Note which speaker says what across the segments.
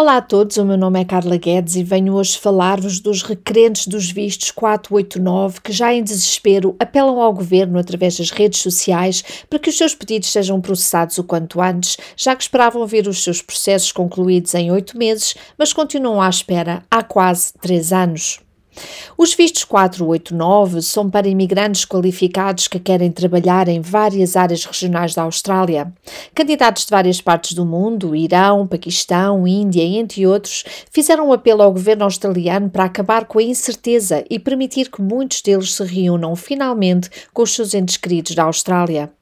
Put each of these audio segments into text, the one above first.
Speaker 1: Olá a todos, o meu nome é Carla Guedes e venho hoje falar-vos dos requerentes dos vistos 489 que já em desespero apelam ao governo através das redes sociais para que os seus pedidos sejam processados o quanto antes, já que esperavam ver os seus processos concluídos em oito meses, mas continuam à espera há quase três anos. Os vistos 489 são para imigrantes qualificados que querem trabalhar em várias áreas regionais da Austrália. Candidatos de várias partes do mundo, Irão, Paquistão, Índia, entre outros, fizeram um apelo ao governo australiano para acabar com a incerteza e permitir que muitos deles se reúnam finalmente com os seus entes queridos da Austrália.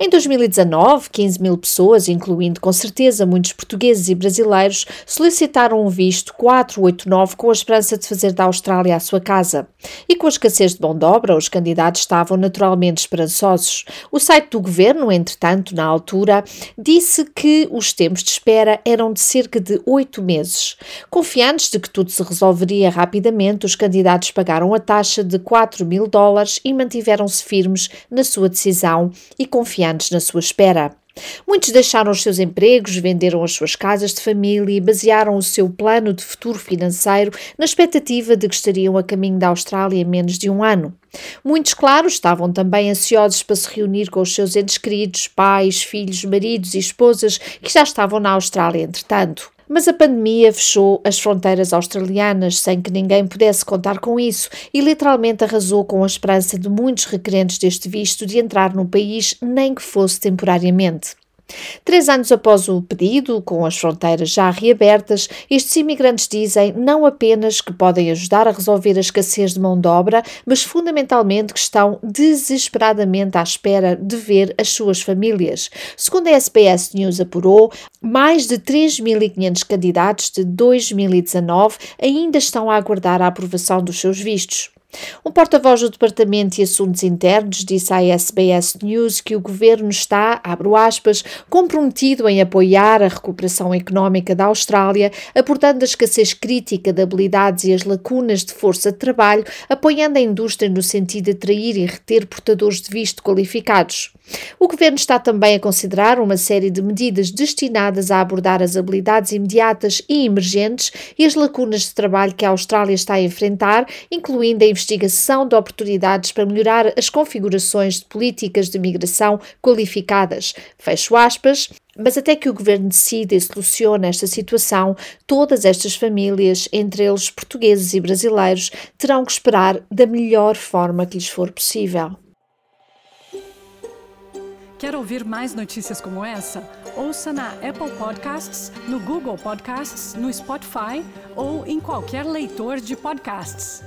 Speaker 1: Em 2019, 15 mil pessoas, incluindo com certeza muitos portugueses e brasileiros, solicitaram um visto 489 com a esperança de fazer da Austrália a sua casa. E com a escassez de mão de obra, os candidatos estavam naturalmente esperançosos. O site do governo, entretanto, na altura, disse que os tempos de espera eram de cerca de oito meses. Confiantes de que tudo se resolveria rapidamente, os candidatos pagaram a taxa de 4 mil dólares e mantiveram-se firmes na sua decisão e confiantes na sua espera. Muitos deixaram os seus empregos, venderam as suas casas de família e basearam o seu plano de futuro financeiro na expectativa de que estariam a caminho da Austrália em menos de um ano. Muitos, claro, estavam também ansiosos para se reunir com os seus entes queridos, pais, filhos, maridos e esposas que já estavam na Austrália entretanto. Mas a pandemia fechou as fronteiras australianas sem que ninguém pudesse contar com isso e literalmente arrasou com a esperança de muitos requerentes deste visto de entrar no país, nem que fosse temporariamente. Três anos após o pedido, com as fronteiras já reabertas, estes imigrantes dizem não apenas que podem ajudar a resolver a escassez de mão de obra, mas fundamentalmente que estão desesperadamente à espera de ver as suas famílias. Segundo a SBS News apurou, mais de 3.500 candidatos de 2019 ainda estão a aguardar a aprovação dos seus vistos. Um porta-voz do Departamento de Assuntos Internos disse à SBS News que o governo está, abro aspas, comprometido em apoiar a recuperação económica da Austrália, aportando a escassez crítica de habilidades e as lacunas de força de trabalho, apoiando a indústria no sentido de atrair e reter portadores de visto qualificados. O governo está também a considerar uma série de medidas destinadas a abordar as habilidades imediatas e emergentes e as lacunas de trabalho que a Austrália está a enfrentar, incluindo a investigação de oportunidades para melhorar as configurações de políticas de migração qualificadas. Fecho aspas. Mas até que o governo decida e solucione esta situação, todas estas famílias, entre eles portugueses e brasileiros, terão que esperar da melhor forma que lhes for possível.
Speaker 2: Quer ouvir mais notícias como essa? Ouça na Apple Podcasts, no Google Podcasts, no Spotify ou em qualquer leitor de podcasts.